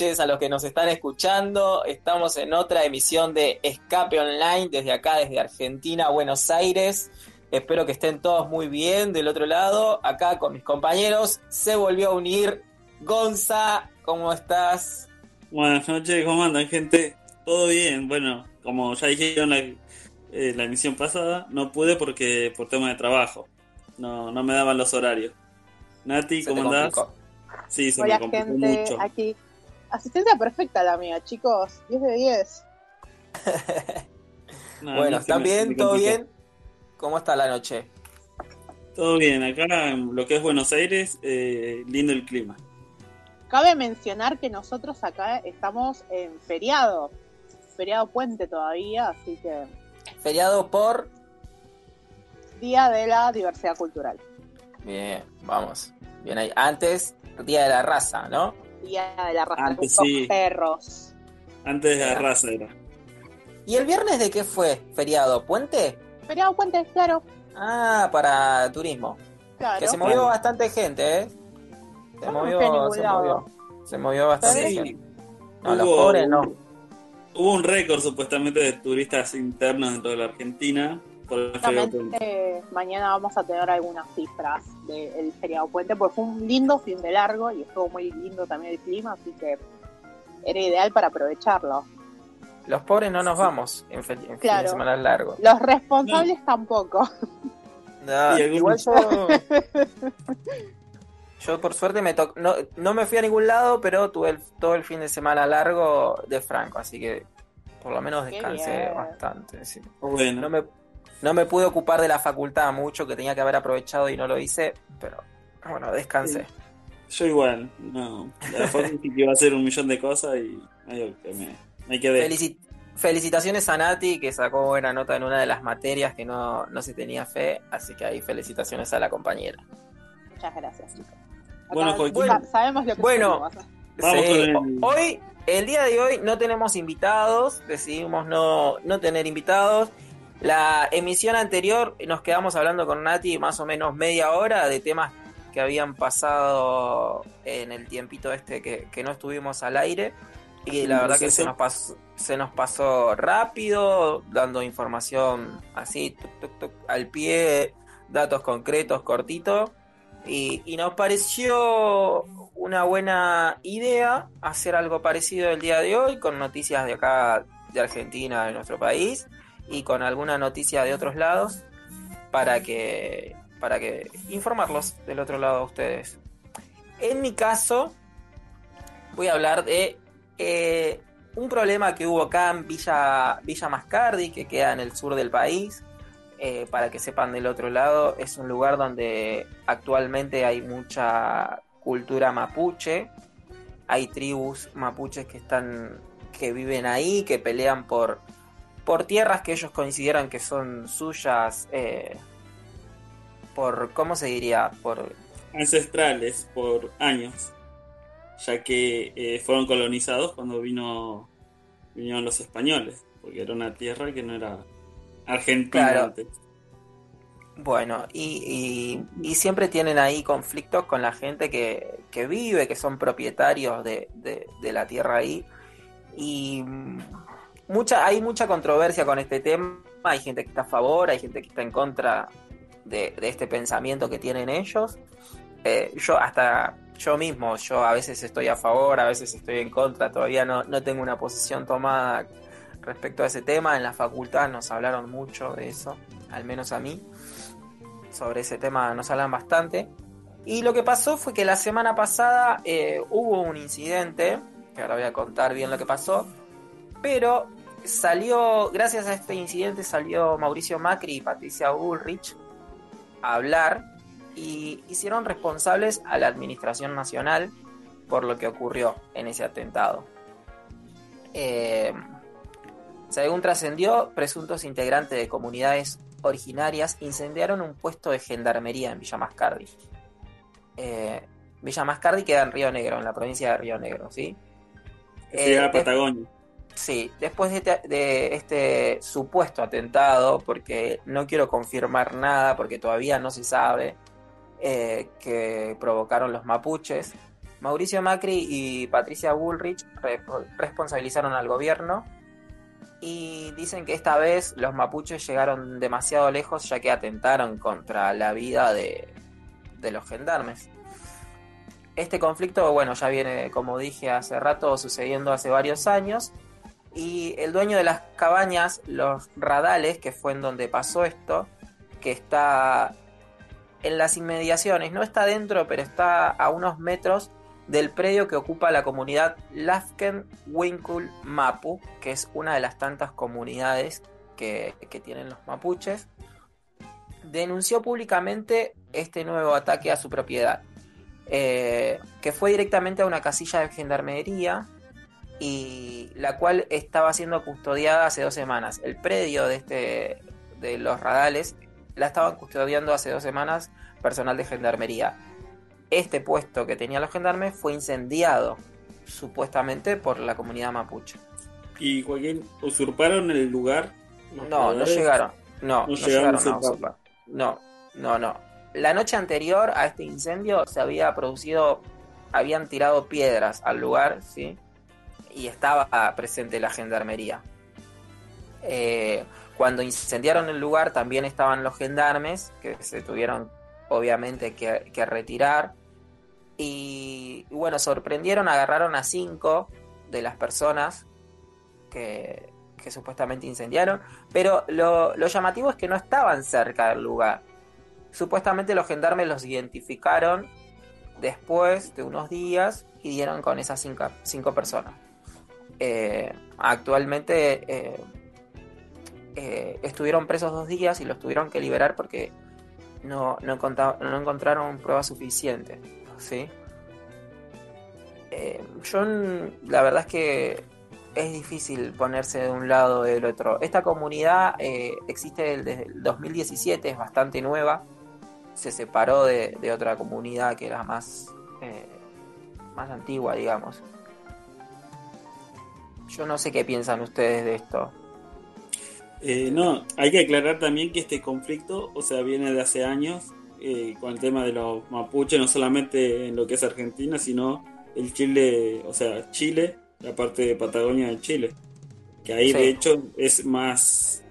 noches a los que nos están escuchando. Estamos en otra emisión de Escape Online desde acá, desde Argentina, Buenos Aires. Espero que estén todos muy bien del otro lado. Acá con mis compañeros se volvió a unir Gonza. ¿Cómo estás? Buenas noches, ¿cómo andan, gente? Todo bien. Bueno, como ya dijeron la, eh, la emisión pasada, no pude porque por tema de trabajo. No, no me daban los horarios. Nati, ¿cómo andás? Sí, se Hola, me gente, mucho. aquí. Asistencia perfecta la mía, chicos. 10 de 10. bueno, ¿están bien? ¿Todo bien? ¿Cómo está la noche? Todo bien, acá en lo que es Buenos Aires, eh, lindo el clima. Cabe mencionar que nosotros acá estamos en feriado, feriado puente todavía, así que... ¿Feriado por? Día de la Diversidad Cultural. Bien, vamos. Bien ahí. Antes, Día de la Raza, ¿no? Día de la Raza, Antes, sí. perros. Antes de la raza era. ¿Y el viernes de qué fue? ¿Feriado? ¿Puente? Feriado puente, claro. Ah, para turismo. Claro. Que se movió bastante gente, ¿eh? Se movió, se movió. Se movió bastante gente. No, los pobres no. Hubo un récord supuestamente de turistas internos dentro de la Argentina. El mañana vamos a tener algunas cifras del feriado puente, porque fue un lindo fin de largo y estuvo muy lindo también el clima, así que era ideal para aprovecharlo. Los pobres no nos vamos en, fin de semana largo. Los responsables tampoco. No, igual yo. yo por suerte me no, no me fui a ningún lado, pero tuve todo el fin de semana largo de Franco, así que por lo menos descansé bastante. Bueno. No me, no me pude ocupar de la facultad mucho, que tenía que haber aprovechado y no lo hice, pero bueno, descansé. Yo igual, no. La facultad que iba a hacer un millón de cosas y me, felicitaciones a Nati, que sacó buena nota en una de las materias que no, se tenía fe, así que ahí felicitaciones a la compañera. Muchas gracias, chicos. Bueno, sabemos lo que bueno, hoy, el día de hoy no tenemos invitados, decidimos no, no tener invitados. La emisión anterior nos quedamos hablando con Nati más o menos media hora de temas que habían pasado en el tiempito este que, que no estuvimos al aire. Y la verdad que se nos, pasó, se nos pasó rápido, dando información así, al pie, datos concretos, cortitos. Y, y, nos pareció una buena idea hacer algo parecido el día de hoy, con noticias de acá, de Argentina, de nuestro país, y con alguna noticia de otros lados, para que, para que informarlos del otro lado a ustedes. En mi caso, voy a hablar de eh, un problema que hubo acá en Villa, Villa Mascardi, que queda en el sur del país, eh, para que sepan del otro lado, es un lugar donde actualmente hay mucha cultura mapuche, hay tribus mapuches que están que viven ahí, que pelean por, por tierras que ellos consideran que son suyas, eh, por, ¿cómo se diría? Por ancestrales, por años ya que eh, fueron colonizados cuando vino vinieron los españoles, porque era una tierra que no era argentina antes. Bueno, y, y, siempre tienen ahí conflictos con la gente que, que vive, que son propietarios de, de, la tierra ahí. Y mucha, hay mucha controversia con este tema. Hay gente que está a favor, hay gente que está en contra de, este pensamiento que tienen ellos. Eh, yo hasta yo mismo, yo a veces estoy a favor, a veces estoy en contra, todavía no, no tengo una posición tomada respecto a ese tema. En la facultad nos hablaron mucho de eso, al menos a mí. Sobre ese tema nos hablan bastante. Y lo que pasó fue que la semana pasada eh, hubo un incidente, que ahora voy a contar bien lo que pasó, pero salió, gracias a este incidente salió Mauricio Macri y Patricia Bullrich a hablar y hicieron responsables a la Administración Nacional por lo que ocurrió en ese atentado. Eh, según trascendió, presuntos integrantes de comunidades originarias incendiaron un puesto de gendarmería en Villa Mascardi. Eh, Villa Mascardi queda en Río Negro, en la provincia de Río Negro, ¿sí? Eh, la Patagonia. Sí, después de, de, este supuesto atentado, porque no quiero confirmar nada, porque todavía no se sabe, eh, que provocaron los mapuches. Mauricio Macri y Patricia Bullrich responsabilizaron al gobierno y dicen que esta vez los mapuches llegaron demasiado lejos ya que atentaron contra la vida de los gendarmes. Este conflicto, bueno, ya viene, como dije hace rato, sucediendo hace varios años. Y el dueño de las cabañas, los radales, que fue en donde pasó esto, que está en las inmediaciones, no está dentro, pero está a unos metros del predio que ocupa la comunidad Lafken Winkul Mapu, que es una de las tantas comunidades que, que tienen los mapuches, denunció públicamente este nuevo ataque a su propiedad. Eh, que fue directamente a una casilla de gendarmería y la cual estaba siendo custodiada hace dos semanas. El predio de, este, de los radales la estaban custodiando hace dos semanas personal de gendarmería. Este puesto que tenían los gendarmes fue incendiado, supuestamente por la comunidad mapuche. ¿Y Joaquín, usurparon el lugar? No, no llegaron. No, no, llegaron, a usurpar. No, no, no la noche anterior a este incendio se había producido, habían tirado piedras al lugar, ¿sí? Y estaba presente la gendarmería. Eh, cuando incendiaron el lugar también estaban los gendarmes, que se tuvieron obviamente que, retirar. Y, bueno, sorprendieron, agarraron a cinco de las personas que, supuestamente incendiaron, pero lo, lo llamativo es que no estaban cerca del lugar Supuestamente los gendarmes los identificaron después de unos días y dieron con esas cinco, personas. Eh, actualmente eh, eh, estuvieron presos dos días y los tuvieron que liberar porque no, no, encontraron pruebas suficientes. ¿sí? yo la verdad es que es difícil ponerse de un lado o del otro. Esta comunidad existe desde el 2017, es bastante nueva se separó de, otra comunidad que era más, más antigua, digamos. Yo no sé qué piensan ustedes de esto. Eh, no, hay que aclarar también que este conflicto, o sea, viene de hace años eh, con el tema de los mapuches, no solamente en lo que es Argentina, sino el Chile, o sea, Chile, la parte de Patagonia de Chile, que ahí de hecho es más,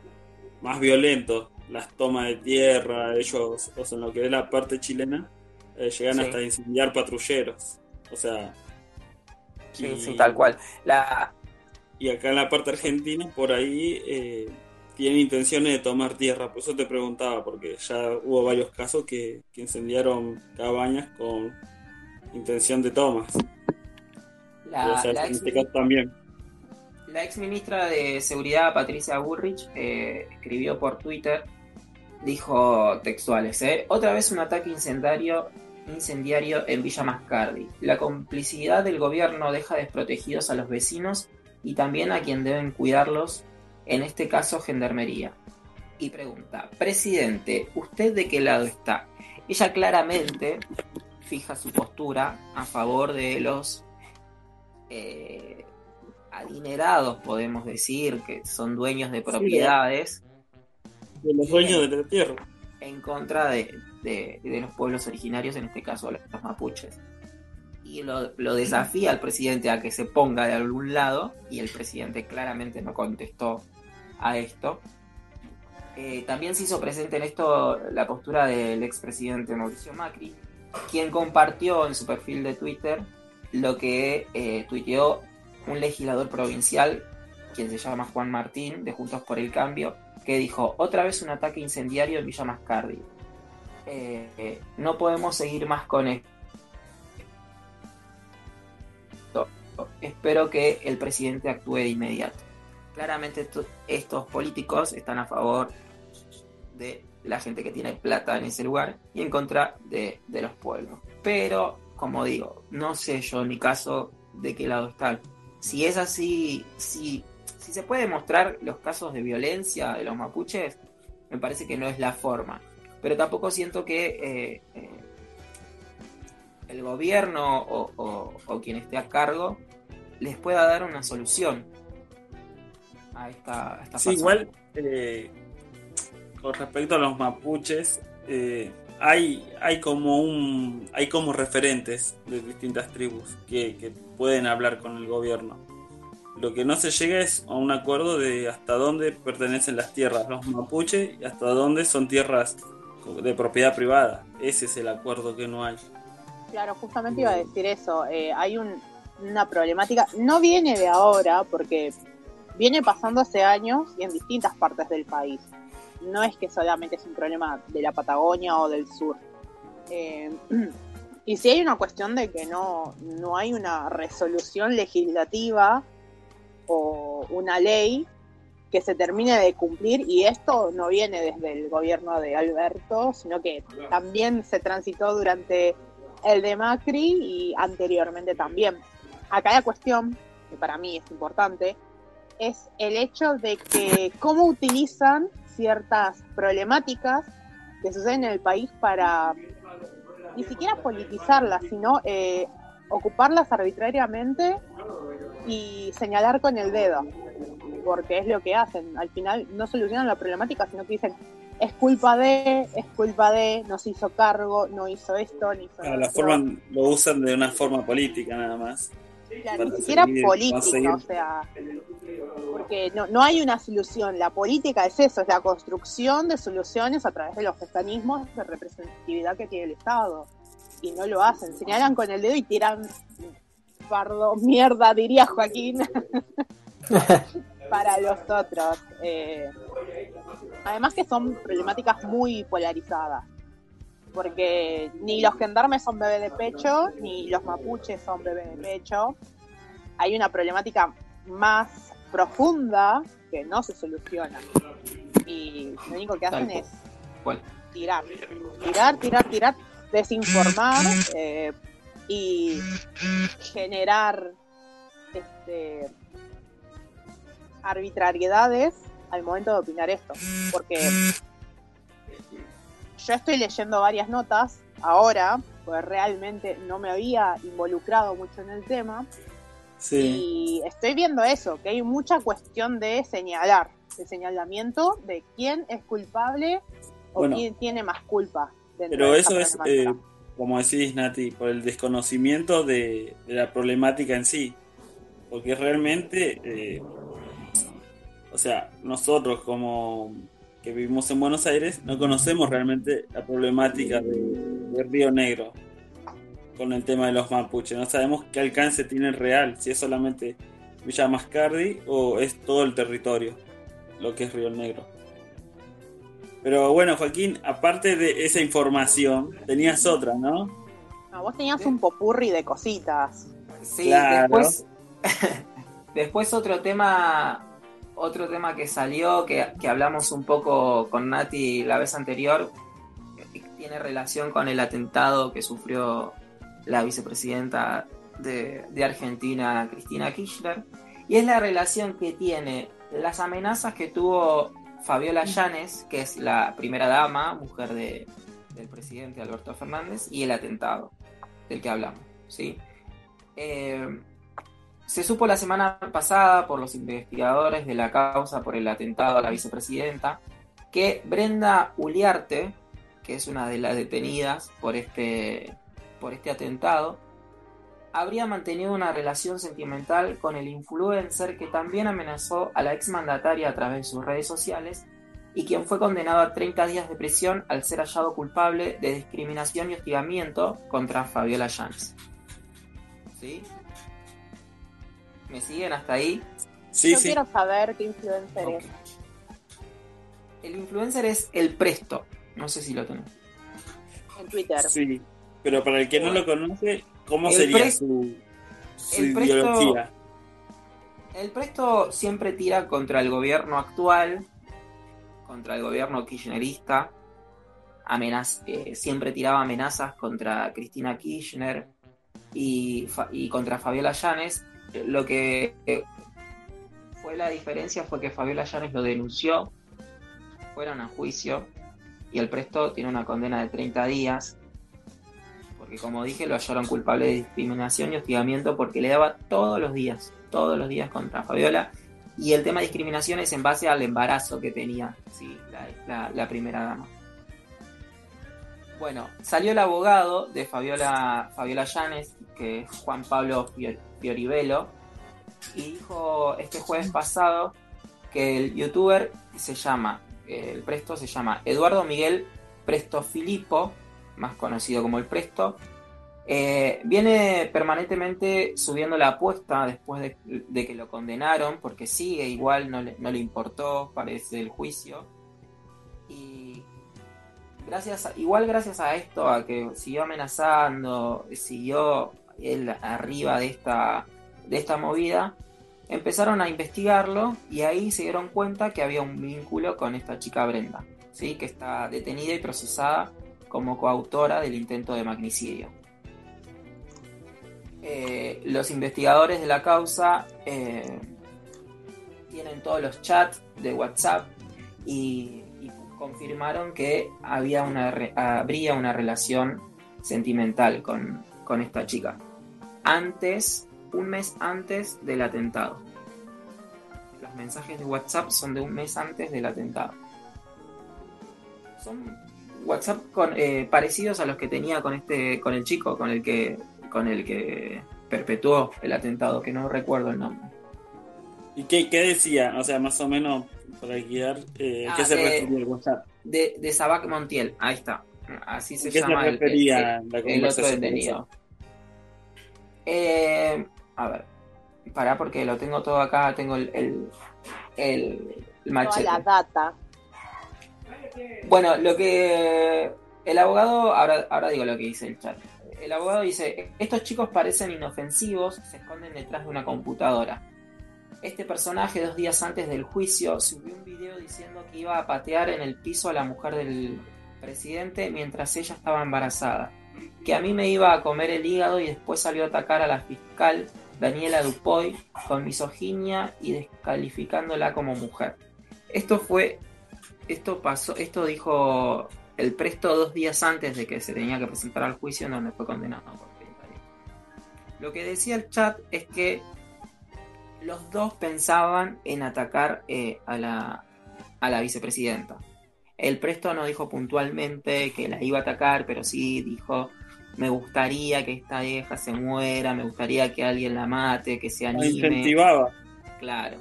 más violento las tomas de tierra, ellos, o sea, en lo que es la parte chilena, eh, llegan hasta incendiar patrulleros. O sea. Sí, tal cual. La... Y acá en la parte argentina, por ahí, eh, tienen intenciones de tomar tierra. Por eso te preguntaba, porque ya hubo varios casos que, incendiaron cabañas con intención de tomas. La, en este caso también. La ex ministra de Seguridad, Patricia Bullrich, eh, escribió por Twitter dijo textuales, ¿eh? otra vez un ataque incendiario, incendiario en Villa Mascardi. La complicidad del gobierno deja desprotegidos a los vecinos y también a quien deben cuidarlos, en este caso Gendarmería. Y pregunta, presidente, ¿usted de qué lado está? Ella claramente fija su postura a favor de los eh, adinerados, podemos decir, que son dueños de propiedades de los dueños de la tierra. En contra de, los pueblos originarios, en este caso los mapuches. Y lo, desafía al presidente a que se ponga de algún lado, y el presidente claramente no contestó a esto. Eh, también se hizo presente en esto la postura del expresidente Mauricio Macri, quien compartió en su perfil de Twitter lo que eh, tuiteó un legislador provincial, quien se llama Juan Martín, de Juntos por el Cambio, que dijo, otra vez un ataque incendiario en Villa Mascardi. Eh, no podemos seguir más con esto. Espero que el presidente actúe de inmediato. Claramente estos políticos están a favor de la gente que tiene plata en ese lugar y en contra de, de los pueblos. Pero, como digo, no sé yo en mi caso de qué lado están. Si es así, si si se puede mostrar los casos de violencia de los mapuches, me parece que no es la forma. Pero tampoco siento que eh, eh, el gobierno o, quien esté a cargo les pueda dar una solución a esta, a sí, igual, eh, con respecto a los mapuches, hay, hay como un hay como referentes de distintas tribus que, que pueden hablar con el gobierno. Lo que no se llega es a un acuerdo de hasta dónde pertenecen las tierras los mapuche y hasta dónde son tierras de propiedad privada. Ese es el acuerdo que no hay. Claro, justamente iba a decir eso. Eh, hay una problemática, no viene de ahora, porque viene pasando hace años y en distintas partes del país. No es que solamente es un problema de la Patagonia o del sur. Eh, y si hay una cuestión de que no, no hay una resolución legislativa o una ley que se termine de cumplir y esto no viene desde el gobierno de Alberto, sino que también se transitó durante el de Macri y anteriormente también. Acá la cuestión, que para mí es importante, es el hecho de que cómo utilizan ciertas problemáticas que suceden en el país para ni siquiera politizarlas, sino eh, ocuparlas arbitrariamente y señalar con el dedo, porque es lo que hacen. Al final no solucionan la problemática, sino que dicen, es culpa de, es culpa de, no se hizo cargo, no hizo esto, ni hizo La forma lo usan de una forma política nada más. Ni siquiera política, o sea, porque no, no hay una solución. La política es eso, es la construcción de soluciones a través de los mecanismos de representatividad que tiene el Estado. Y no lo hacen, señalan con el dedo y tiran fardo, mierda, diría Joaquín, para los otros. Eh, además que son problemáticas muy polarizadas, porque ni los gendarmes son bebé de pecho, ni los mapuches son bebé de pecho. Hay una problemática más profunda que no se soluciona. Y lo único que hacen es tirar, tirar, tirar, tirar, desinformar, eh, y generar este, arbitrariedades al momento de opinar esto. Porque yo estoy leyendo varias notas ahora, pues realmente no me había involucrado mucho en el tema. Y estoy viendo eso, que hay mucha cuestión de señalar, de señalamiento de quién es culpable o quién tiene más culpa. Pero eso es, como decís Nati, por el desconocimiento de, la problemática en sí. Porque realmente, eh, o sea, nosotros como que vivimos en Buenos Aires, no conocemos realmente la problemática de, Río Negro con el tema de los mapuches. No sabemos qué alcance tiene real, si es solamente Villa Mascardi o es todo el territorio, lo que es Río Negro. Pero bueno, Joaquín, aparte de esa información, tenías otra, ¿no? No, vos tenías un popurri de cositas. Sí, después, después otro tema, otro tema que salió, que, hablamos un poco con Nati la vez anterior, tiene relación con el atentado que sufrió la vicepresidenta de, de Argentina, Cristina Kirchner, y es la relación que tiene las amenazas que tuvo Fabiola Llanes, que es la primera dama, mujer de, del presidente Alberto Fernández, y el atentado del que hablamos. ¿sí? Eh, se supo la semana pasada por los investigadores de la causa por el atentado a la vicepresidenta que Brenda Uliarte, que es una de las detenidas por este, por este atentado, habría mantenido una relación sentimental con el influencer que también amenazó a la exmandataria a través de sus redes sociales y quien fue condenado a 30 días de prisión al ser hallado culpable de discriminación y hostigamiento contra Fabiola Llanes. ¿Sí? ¿Me siguen hasta ahí? Sí, Yo quiero saber qué influencer es. El influencer es el Presto. No sé si lo tenés. En Twitter. Sí, pero para el que no lo conoce, ¿Cómo sería su, ideología? El Presto siempre tira contra el gobierno actual, contra el gobierno kirchnerista, eh, siempre tiraba amenazas contra Cristina Kirchner y, contra Fabiola Llanes. Lo que fue la diferencia fue que Fabiola Llanes lo denunció, fueron a juicio y el Presto tiene una condena de 30 días porque como dije lo hallaron culpable de discriminación y hostigamiento porque le daba todos los días, todos los días contra Fabiola. Y el tema de discriminación es en base al embarazo que tenía sí, la, primera dama. Bueno, salió el abogado de Fabiola, Fabiola Llanes, que es Juan Pablo Fioribelo, y dijo este jueves pasado que el youtuber se llama, el presto se llama Eduardo Miguel Presto Filippo, más conocido como el Presto, eh, viene permanentemente subiendo la apuesta después de, que lo condenaron, porque sigue igual, no le, no le importó, parece, el juicio. Y gracias igual gracias a esto, a que siguió amenazando, siguió él arriba de esta, de esta movida, empezaron a investigarlo y ahí se dieron cuenta que había un vínculo con esta chica Brenda, ¿sí? que está detenida y procesada como coautora del intento de magnicidio. Eh, los investigadores de la causa eh, tienen todos los chats de WhatsApp y confirmaron que había una habría una relación sentimental con, esta chica. Antes, un mes antes del atentado. Los mensajes de WhatsApp son de un mes antes del atentado. Son WhatsApp con, eh, parecidos a los que tenía con este, con el chico, con el que, con el que perpetuó el atentado, que no recuerdo el nombre. ¿Y qué, qué decía? O sea, más o menos para guiar. Eh, ¿Qué ah, se refería el WhatsApp? De, de Sabac Montiel, ahí está. Así se ¿Qué llama se refería el, el, el otro detenido. Eh, a ver, pará porque lo tengo todo acá, tengo el, el, el, machete. Toda la data. Bueno, lo que el abogado, ahora, ahora digo lo que dice el chat. El abogado dice, estos chicos parecen inofensivos, se esconden detrás de una computadora este personaje, dos días antes del juicio, subió un video diciendo que iba a patear en el piso a la mujer del presidente mientras ella estaba embarazada. Que a mí me iba a comer el hígado y después salió a atacar a la fiscal Daniela Dupoy con misoginia y descalificándola como mujer. Esto fue. Esto pasó. Esto dijo el presto dos días antes de que se tenía que presentar al juicio en donde fue condenado por 30 Lo que decía el chat es que los dos pensaban en atacar eh, a la vicepresidenta. El Presto no dijo puntualmente que la iba a atacar, pero sí dijo, me gustaría que esta vieja se muera, me gustaría que alguien la mate, que se anime. La incentivaba. Claro.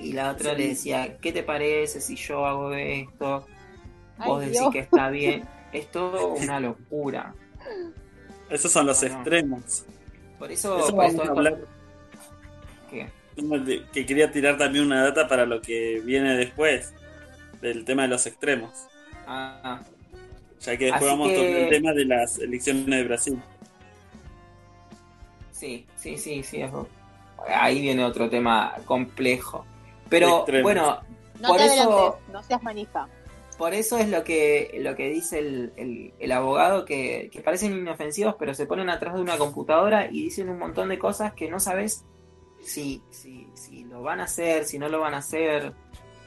Y la otra le decía, ¿qué te parece si yo hago esto? Vos decís que está bien. Es todo una locura. Esos son los extremos. Por eso, por ¿Qué? que quería tirar también una data para lo que viene después del tema de los extremos. Ah. Ya que después vamos a tocar el tema de las elecciones de Brasil. Sí, sí, sí, sí. Ahí viene otro tema complejo. Pero bueno, no por eso no seas manija. Por eso es lo que, lo que dice el, el, abogado, que, que, parecen inofensivos, pero se ponen atrás de una computadora y dicen un montón de cosas que no sabes si, si, si lo van a hacer, si no lo van a hacer.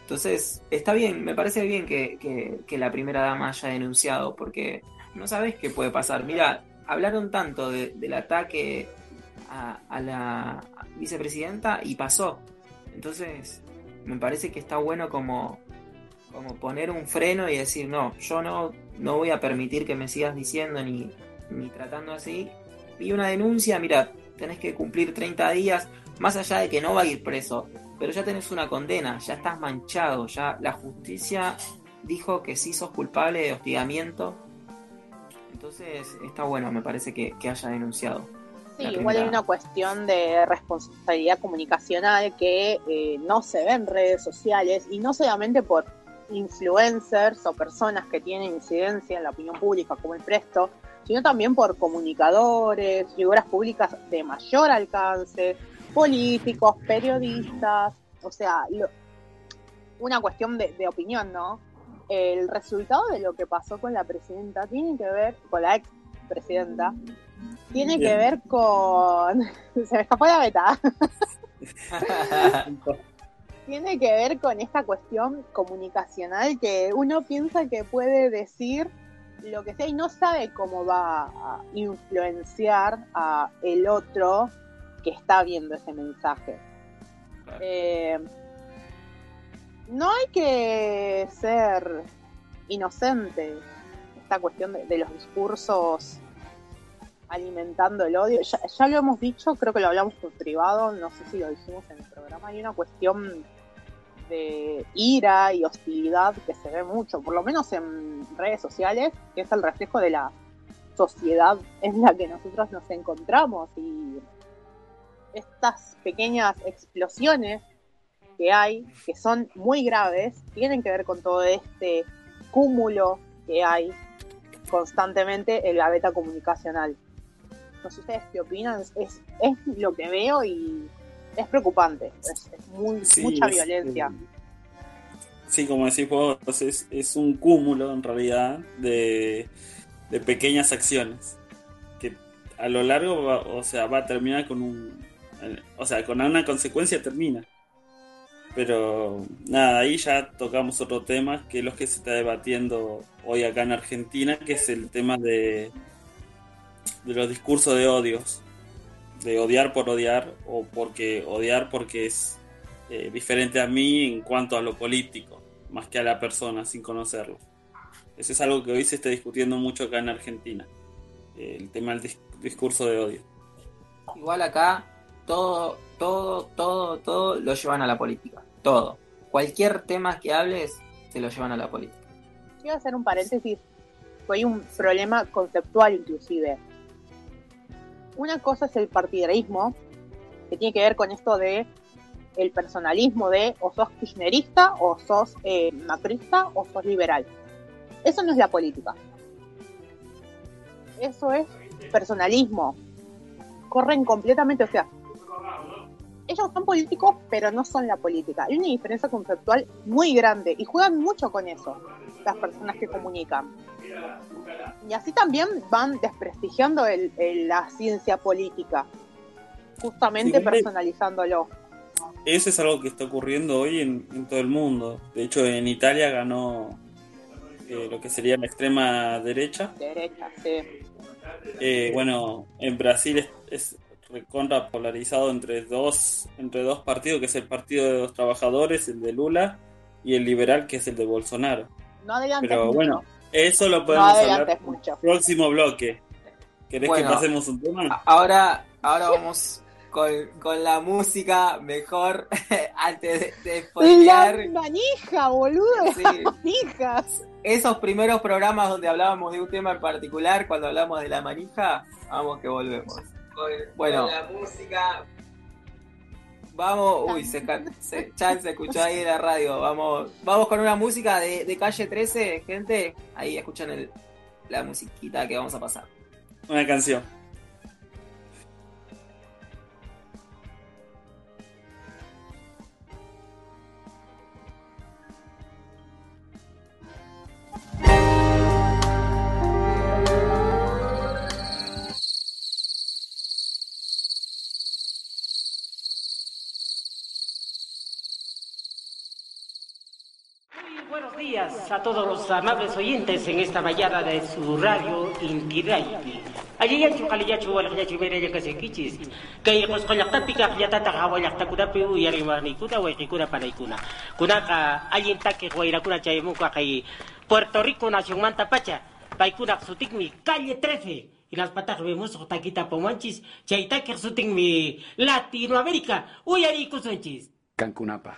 Entonces, está bien, me parece bien que, la primera dama haya denunciado, porque no sabes qué puede pasar. Mira, hablaron tanto del ataque a, la vicepresidenta y pasó. Entonces, me parece que está bueno como, como poner un freno y decir, no, yo no, no voy a permitir que me sigas diciendo ni, ni tratando así. Y una denuncia, mira, tenés que cumplir 30 días, más allá de que no va a ir preso, pero ya tenés una condena, ya estás manchado, ya la justicia dijo que sí sos culpable de hostigamiento. Entonces está bueno, me parece que, haya denunciado. Sí, igual hay una cuestión de responsabilidad comunicacional que eh, no se ve en redes sociales y no solamente por influencers o personas que tienen incidencia en la opinión pública como el Presto, sino también por comunicadores, figuras públicas de mayor alcance, políticos, periodistas, o sea, una cuestión de, opinión, ¿no? El resultado de lo que pasó con la presidenta tiene que ver, con la ex presidenta, tiene que ver con... Se me escapó la beta. tiene que ver con esta cuestión comunicacional que uno piensa que puede decir lo que sea y no sabe cómo va a influenciar a el otro que está viendo ese mensaje. Eh, no hay que ser inocente. esta cuestión de, los discursos alimentando el odio. Ya, lo hemos dicho, creo que lo hablamos por privado, no sé si lo dijimos en el programa. Hay una cuestión de ira y hostilidad que se ve mucho, por lo menos en redes sociales, que es el reflejo de la sociedad en la que nosotros nos encontramos y estas pequeñas explosiones que hay, que son muy graves, tienen que ver con todo este cúmulo que hay constantemente en la beta comunicacional. No sé ustedes qué opinan, es, es lo que veo y es preocupante, es, mucha violencia. Sí, como decís vos, es, es un cúmulo en realidad de, de pequeñas acciones que a lo largo o sea, va a terminar con un, o sea, con una consecuencia termina. Pero nada, ahí ya tocamos otro tema que es lo que se está debatiendo hoy acá en Argentina, que es el tema de, de los discursos de odios, de odiar por odiar o porque odiar porque es eh, diferente a mí en cuanto a lo político, más que a la persona sin conocerlo. Eso es algo que hoy se está discutiendo mucho acá en Argentina, el tema del discurso de odio. Igual acá todo, todo, todo, todo lo llevan a la política. Todo. Cualquier tema que hables, se lo llevan a la política. Quiero hacer un paréntesis. Hay un problema conceptual inclusive. Una cosa es el partidarismo, que tiene que ver con esto de el personalismo de o sos kirchnerista, o sos eh, macrista, o sos liberal. Eso no es la política. Eso es personalismo. Corren completamente, o sea, ellos son políticos, pero no son la política. Hay una diferencia conceptual muy grande y juegan mucho con eso las personas que comunican. Y así también van desprestigiando el, la ciencia política, justamente personalizándolo. Eso es algo que está ocurriendo hoy en, todo el mundo. De hecho, en Italia ganó eh, lo que sería la extrema derecha. Derecha, sí. Eh, bueno, en Brasil es recontra polarizado entre dos, entre dos partidos, que es el Partido de los Trabajadores, el de Lula, y el liberal, que es el de Bolsonaro. No adelantes Pero mucho. bueno, eso lo podemos hablar mucho. próximo bloque. ¿Querés que pasemos un tema? Ahora, ahora vamos con, con, la música mejor antes de, de La manija, boludo. Sí. Manijas. Esos primeros programas donde hablábamos de un tema en particular, cuando hablamos de la manija, vamos que volvemos bueno, la música. Vamos, uy, se, se, se escuchó ahí en la radio. Vamos, vamos con una música de, calle 13, gente. Ahí escuchan el, la musiquita que vamos a pasar. Una canción. A todos los amables oyentes en esta mañana de su radio Inti Allí ya chukali ya chuwal ya chumere ya kasi kichis. Kay kos kolak tapi ka ya tata ka walak ta kuda pe ya rimani kuda wa kuna para kuna. Kuna ka allí ta que guaira kuna chay mu kay Puerto Rico nación manta pacha. Pai kuna sutik mi calle 13 y las patas vemos taquita pomanchis, chaita que mi Latinoamérica, uyari kusunchis. Cancunapa.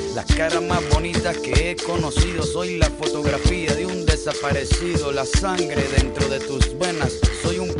las caras más bonitas que he conocido, soy la fotografía de un desaparecido, la sangre dentro de tus venas. Soy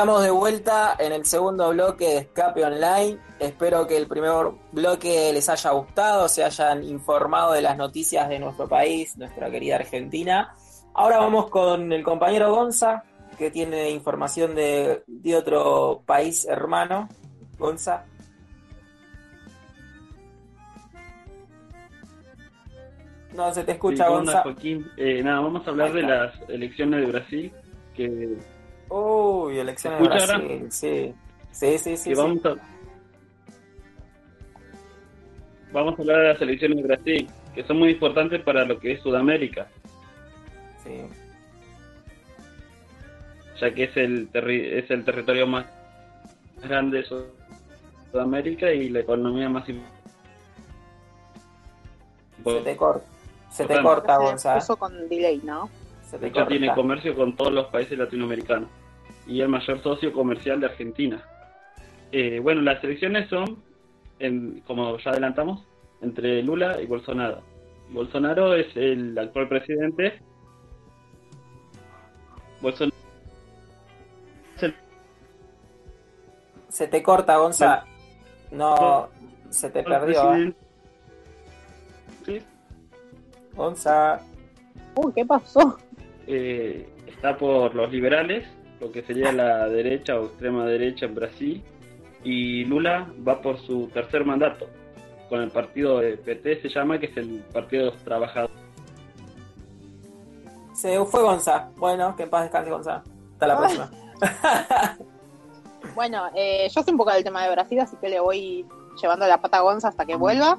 Estamos de vuelta en el segundo bloque de Escape Online. Espero que el primer bloque les haya gustado, se hayan informado de las noticias de nuestro país, nuestra querida Argentina. Ahora vamos con el compañero Gonza, que tiene información de, de otro país hermano. Gonza. No se te escucha, Sí, ¿cómo andás, Gonza. Joaquín? Eh, nada, vamos a hablar de las elecciones de Brasil, que... Uy, elecciones de Brasil, sí. Sí, sí, sí. vamos, A, vamos a hablar de las elecciones de Brasil, que son muy importantes para lo que es Sudamérica. Sí. Ya que es el, es el territorio más grande de Sudamérica y la economía más importante. Se te corta, se te corta, Gonzalo. Eso con delay, ¿no? Se te tiene comercio con todos los países latinoamericanos y el mayor socio comercial de Argentina. Eh, bueno, las elecciones son, como ya adelantamos, entre Lula y Bolsonaro. Bolsonaro es el actual presidente. Bolsonaro Se te corta, Gonza. No, se te perdió. ¿eh? Sí. Gonza. Uy, ¿qué pasó? Eh, está por los liberales, lo que sería la derecha o extrema derecha en Brasil y Lula va por su tercer mandato con el partido de PT se llama que es el partido de los trabajadores. Se fue Gonza. Bueno que en paz descanse Gonza. Hasta la próxima. Bueno eh, yo sé un poco del tema de Brasil así que le voy llevando la pata a Gonza hasta que vuelva.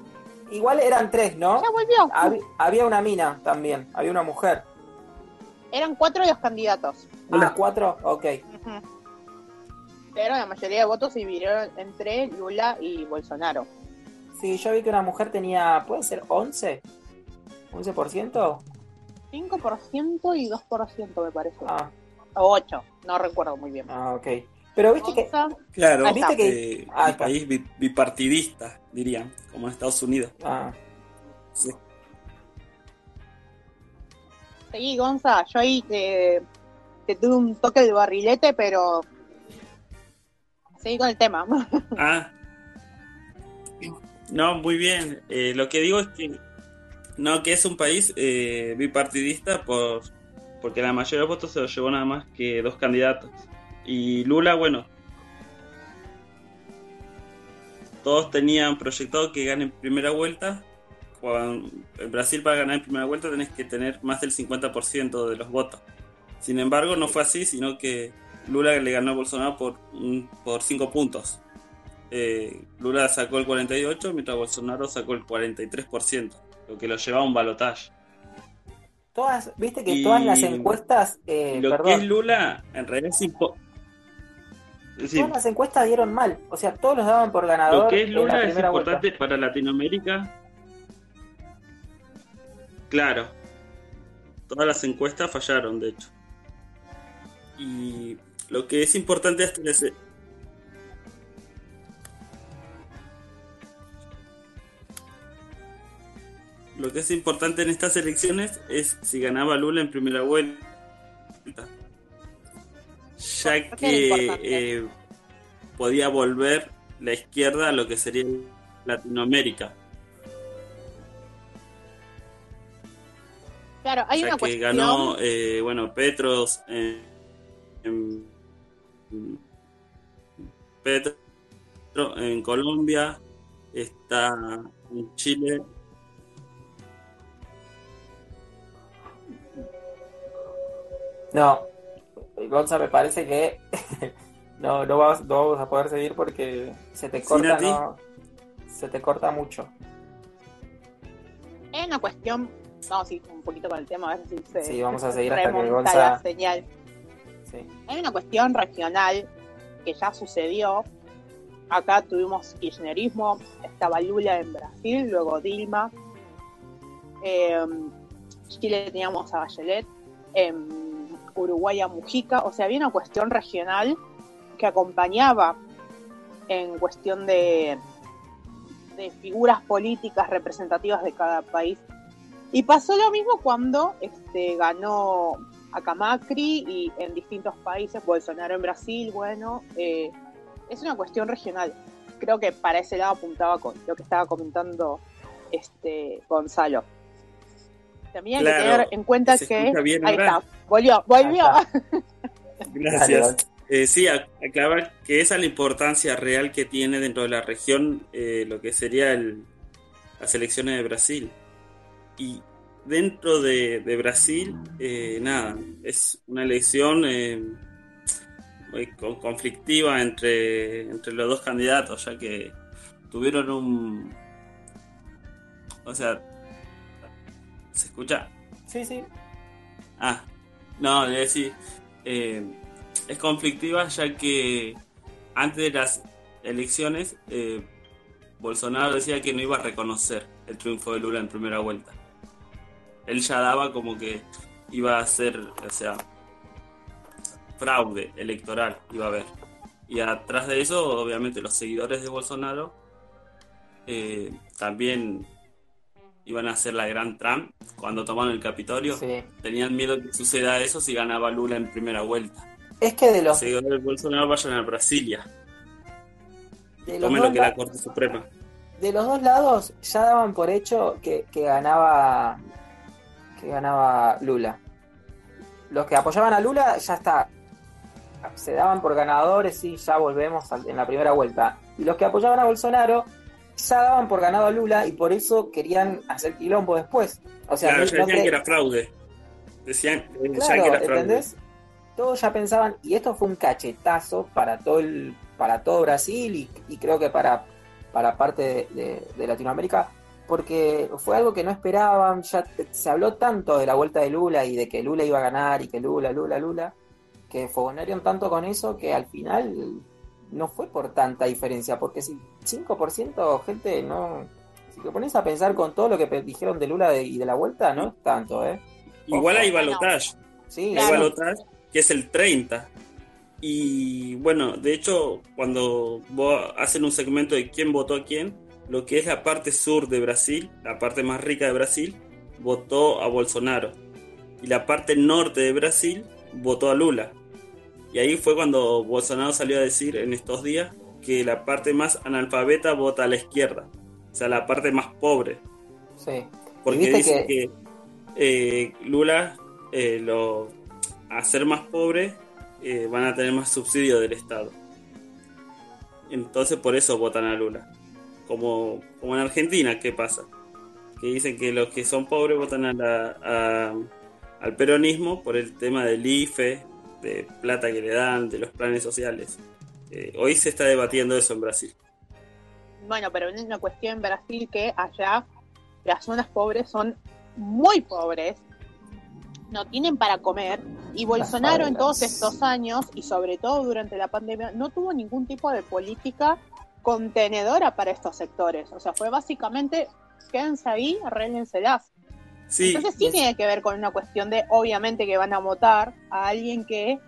Igual eran tres ¿no? ya volvió. Había, una mina también había una mujer eran cuatro los candidatos ah, cuatro? ok pero la mayoría de votos se dividieron entre Lula y Bolsonaro. Sí, yo vi que una mujer tenía, ¿puede ser 11? ¿11%? 5% y 2% me parece. Ah. O 8, no recuerdo muy bien. Ah, ok. Pero viste que... Claro, viste que... Eh, ah, país bipartidista, dirían, como en Estados Unidos. Ah. Sí. Sí, Gonza, yo ahí te, te tuve un toque de barrilete, pero seguí con el tema. Ah. No, muy bien. Eh, lo que digo es que no, que es un país eh, bipartidista por porque la mayoría de votos se los llevó nada más que dos candidatos. Y Lula, bueno, todos tenían proyectado que gane en primera vuelta. En Brasil para ganar en primera vuelta tenés que tener más del 50% de los votos. Sin embargo, no fue así, sino que Lula le ganó a Bolsonaro por, por 5 puntos. Eh, Lula sacó el 48, mientras Bolsonaro sacó el 43%, lo que lo lleva a un balotaje. Todas, viste que todas las encuestas. Eh, lo que es Lula, en realidad es Todas las encuestas dieron mal, o sea, todos los daban por ganador. Lo que es Lula es importante para Latinoamérica. Claro, todas las encuestas fallaron, de hecho. Y lo que es importante hasta ese... Lo que es importante en estas elecciones es si ganaba Lula en primera vuelta. Ya que eh, podía volver la izquierda a lo que sería Latinoamérica. Claro, hay una que ganó, eh, bueno, Petros en Petro en Colombia, está en Chile. No, Gonza, me parece que no, no, vamos, a poder seguir porque se te corta, no, se te corta mucho. Es una cuestión, vamos a ir un poquito con el tema, a ver si se Sí, vamos a seguir hasta que Gonza... señal. Hay una cuestión regional que ya sucedió. Acá tuvimos kirchnerismo, estaba Lula en Brasil, luego Dilma. En Chile teníamos a Bachelet, en Uruguay a Mujica. O sea, había una cuestión regional que acompañaba en cuestión de, de figuras políticas representativas de cada país. Y pasó lo mismo cuando este, ganó a Macri y en distintos países, Bolsonaro en Brasil, bueno, eh, es una cuestión regional. Creo que para ese lado apuntaba con lo que estaba comentando este Gonzalo. También hay que tener en cuenta que... ahí está, volvió, volvió. Gracias. Eh, sí, aclarar que esa es la importancia real que tiene dentro de la región eh, lo que sería el, las elecciones de Brasil. Y dentro de, Brasil, eh, nada, es una elección eh, muy conflictiva entre, entre los dos candidatos, ya que tuvieron un... O sea, ¿se escucha? Sí, sí. Ah, no, le decir, eh, es conflictiva ya que antes de las elecciones, Bolsonaro decía que no iba a reconocer el triunfo de Lula en primera vuelta él ya daba como que iba a ser, o sea, fraude electoral, iba a haber. Y atrás de eso, obviamente, los seguidores de Bolsonaro eh, también iban a hacer la gran Trump cuando tomaron el Capitolio. Tenían miedo que suceda eso si ganaba Lula en primera vuelta. Es que de los, los seguidores de Bolsonaro vayan a Brasilia. Tomen lo que la Corte Suprema. De los dos lados ya daban por hecho que, que ganaba que ganaba Lula. Los que apoyaban a Lula ya está. Se daban por ganadores y ya volvemos en la primera vuelta. Y los que apoyaban a Bolsonaro ya daban por ganado a Lula y por eso querían hacer quilombo después. O sea, claro, decían que... era fraude. Decían ya que era fraude. Todos ya pensaban, y esto fue un cachetazo para todo el, para todo Brasil y, creo que para, para parte de Latinoamérica, porque fue algo que no esperaban, ya se habló tanto de la vuelta de Lula y de que Lula iba a ganar y que Lula, Lula, Lula, que fogonaron tanto con eso que al final no fue por tanta diferencia, porque si 5% gente no... Si te pones a pensar con todo lo que dijeron de Lula y de la vuelta, no es tanto, ¿eh? Igual hay balotage. Sí, hay balotage que es el 30. Y bueno, de hecho, cuando hacen un segmento de quién votó a quién, lo que es la parte sur de Brasil, la parte más rica de Brasil, votó a Bolsonaro. Y la parte norte de Brasil votó a Lula. Y ahí fue cuando Bolsonaro salió a decir en estos días que la parte más analfabeta vota a la izquierda. O sea, la parte más pobre. Sí. Porque dice que, eh, Lula, eh, lo, a ser más pobre, eh, van a tener más subsidio del Estado. Entonces por eso votan a Lula como, como en Argentina, ¿qué pasa? Que dicen que los que son pobres votan a la, al peronismo por el tema del IFE, de plata que le dan, de los planes sociales. Eh, hoy se está debatiendo eso en Brasil. Bueno, pero es una cuestión en Brasil que allá las zonas pobres son muy pobres, no tienen para comer, y Bolsonaro en todos estos años, y sobre todo durante la pandemia, no tuvo ningún tipo de política contenedora para estos sectores. O sea, fue básicamente, quédense ahí, arréglenselas. Sí, Entonces sí tiene que ver con una cuestión de, obviamente, que van a votar a alguien que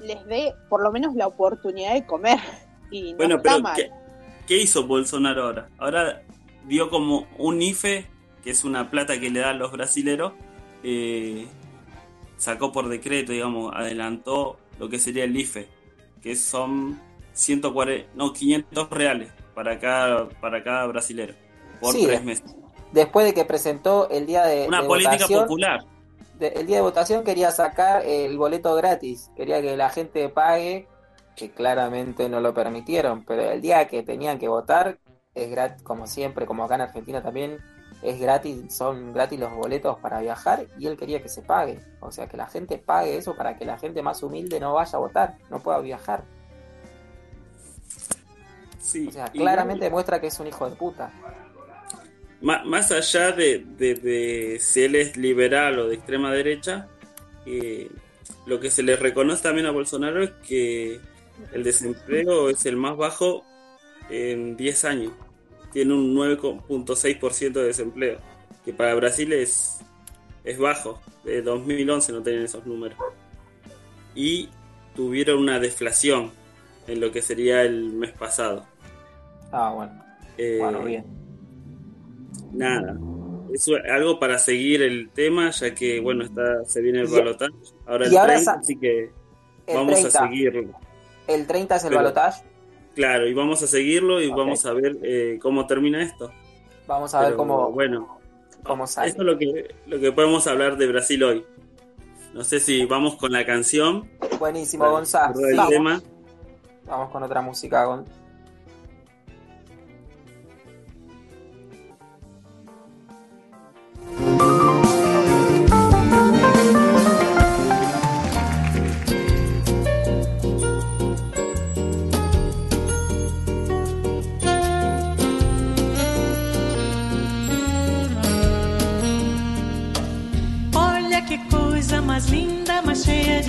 les dé por lo menos la oportunidad de comer. Y no bueno, pero ¿qué, hizo Bolsonaro ahora? Ahora dio como un IFE, que es una plata que le dan los brasileros, eh, sacó por decreto, digamos, adelantó lo que sería el IFE, que son 140, no, 500 reales para cada, para cada brasilero por tres meses. Después de que presentó el día de una política popular. el día de votación quería sacar el boleto gratis, quería que la gente pague, que claramente no lo permitieron, pero el día que tenían que votar es gratis, como siempre, como acá en Argentina también es gratis, son gratis los boletos para viajar y él quería que se pague, o sea que la gente pague eso para que la gente más humilde no vaya a votar, no pueda viajar o sea, claramente demuestra que es un hijo de puta. Más allá de, si él es liberal o de extrema derecha, eh, lo que se le reconoce también a Bolsonaro es que el desempleo es el más bajo en 10 años. Tiene un 9.6% de desempleo, que para Brasil es, es bajo. De 2011 no tienen esos números. Y tuvieron una deflación en lo que sería el mes pasado. Ah, bueno. Eh, bueno, bien. Nada. Es algo para seguir el tema, ya que, bueno, está se viene el balotaje. Ahora el 30, así que vamos a seguirlo. El 30 es el balotaje. Claro, y vamos a seguirlo y vamos a ver eh, cómo termina esto. Vamos a ver cómo, bueno, cómo sale. Esto es lo que, lo que podemos hablar de Brasil hoy. No sé si vamos con la canción. Buenísimo, Gonzalo. Vamos. vamos con otra música, Gonzalo.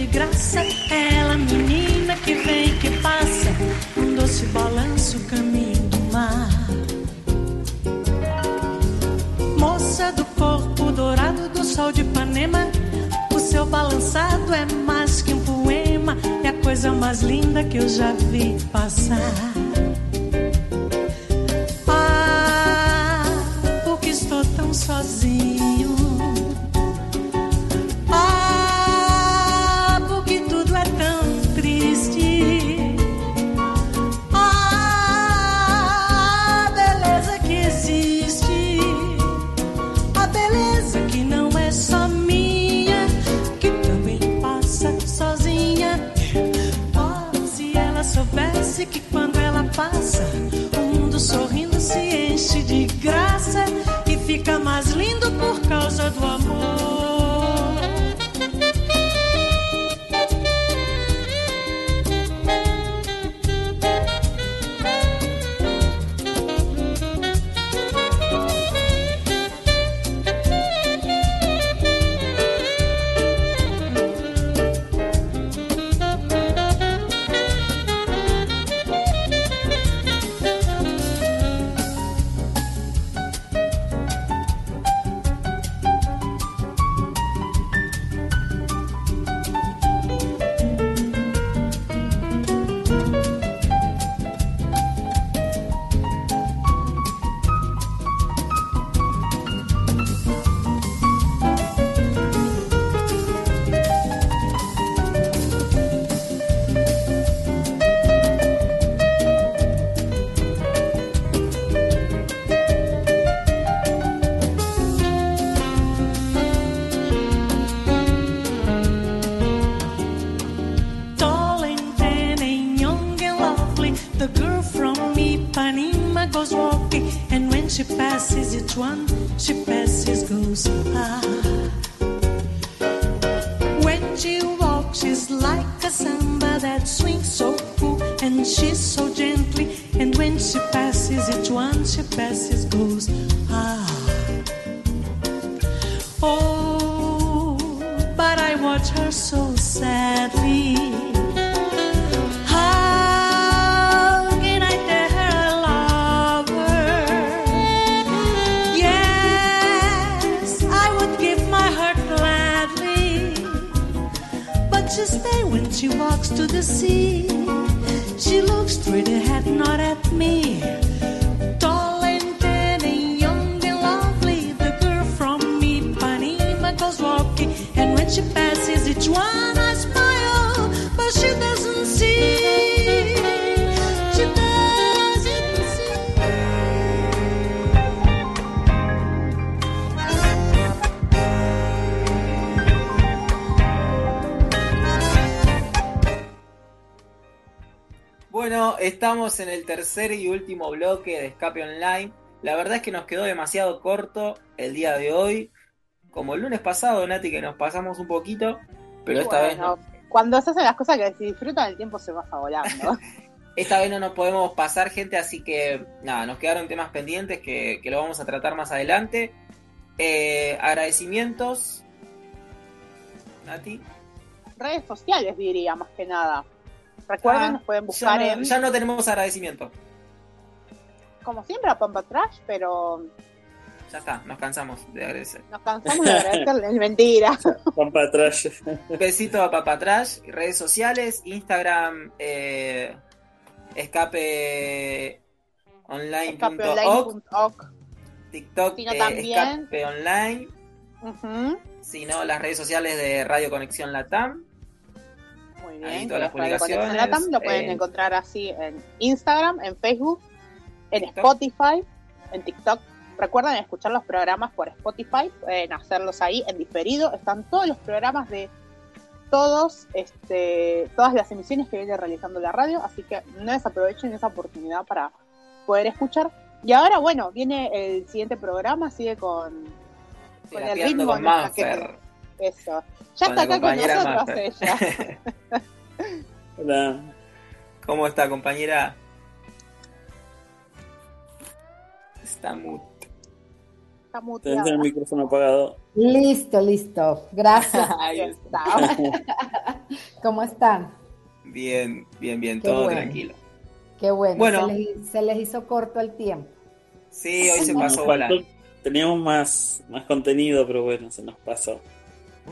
graça. Ela, menina que vem, que passa. Um doce balanço, caminho do mar. Moça do corpo dourado do sol de Ipanema. O seu balançado é mais que um poema. É a coisa mais linda que eu já vi passar. Ah, porque estou tão sozinha like a samba that swings so cool, and she's so gently, and when she passes each one, she passes to see. Estamos en el tercer y último bloque de Escape Online. La verdad es que nos quedó demasiado corto el día de hoy. Como el lunes pasado, Nati, que nos pasamos un poquito, pero esta vez no. Cuando se hacen las cosas que se disfrutan, el tiempo se pasa volando. Esta vez no nos podemos pasar, gente, así que nada, nos quedaron temas pendientes que, que lo vamos a tratar más adelante. Eh, agradecimientos. Nati. Redes sociales, diría, más que nada. Recuerden, Ah, nos pueden Ya buscar no, en, ya no tenemos agradecimiento. como siempre, a Pampa Trash, pero Ya está, nos cansamos de agradecer. nos cansamos de agradecerle. Es mentira. Para atrás. Besito a Papatrash, redes sociales, Instagram, eh, escape Escapeonline.org. TikTok, Sino eh, también- escape online, Ujú. sino las redes sociales de Radio Conexión Latam. Muy Ahí bien. todas las publicaciones, Latam, Lo pueden eh, encontrar así en Instagram, en Facebook, en TikTok. Spotify, en TikTok. Recuerden escuchar los programas por Spotify, pueden hacerlos ahí en diferido. Están todos los programas de todos, este, todas las emisiones que viene realizando la radio, así que no desaprovechen esa oportunidad para poder escuchar. Y ahora, bueno, viene el siguiente programa, sigue con, con el ritmo con. Eso. Ya Con está acá con compañera nosotros ella. Hola. ¿Cómo está, compañera? Está mute. Está muteada. el micrófono apagado. Listo, listo. Gracias. Ahí está. ¿Cómo están? Bien, bien, bien, Qué todo bueno. tranquilo. Qué bueno, Se, les, hizo corto el tiempo. Sí, hoy se pasó volando. Teníamos más, más contenido, pero bueno, se nos pasó.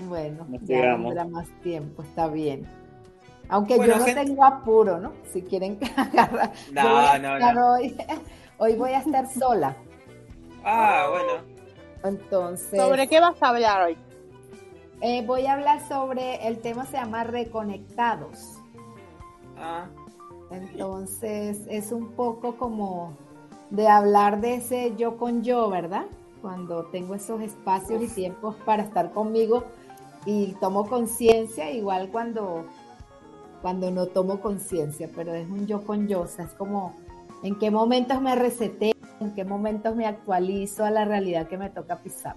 Bueno, ya tendrá más tiempo, está bien. Aunque yo no tengo apuro, ¿no? Si quieren agarrar. No, no, no. Hoy, hoy voy a estar sola. Ah, bueno. Entonces. ¿Sobre qué vas a hablar hoy? Eh, voy a hablar sobre, el tema se llama Reconectados. Ah. Entonces es un poco como de hablar de ese yo con yo, ¿verdad? Cuando tengo esos espacios y tiempos para estar conmigo y tomo conciencia, igual cuando, cuando no tomo conciencia, pero es un yo con yo, o sea, es como en qué momentos me reseté, en qué momentos me actualizo a la realidad que me toca pisar.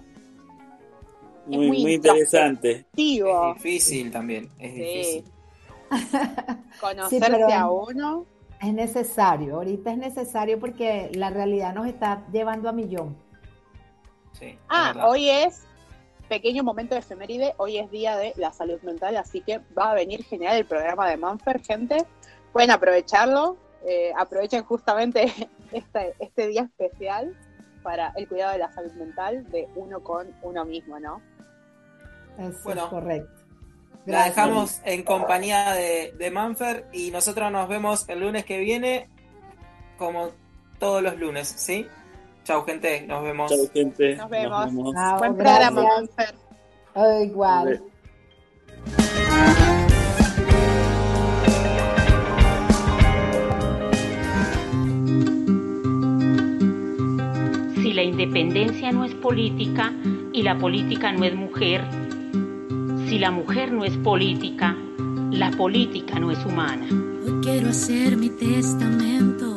Muy, muy, interesante. Es difícil también, es difícil. Conocerse a uno. Es necesario, ahorita es necesario porque la realidad nos está llevando a millón. Sí, ah, hoy es pequeño momento de efeméride, hoy es día de la salud mental, así que va a venir genial el programa de Manfer, gente. Pueden aprovecharlo, eh, aprovechen justamente este, este día especial para el cuidado de la salud mental de uno con uno mismo, ¿no? Eso es correcto. La dejamos en compañía de, de Manfer y nosotros nos vemos el lunes que viene, como todos los lunes, ¿sí? Chau, gente. Nos vemos. Chau, gente. Nos vemos. Buen programa, Manfer. Oh, igual. Si la independencia no es política y la política no es mujer, si la mujer no es política, la política no es humana. Hoy quiero hacer mi testamento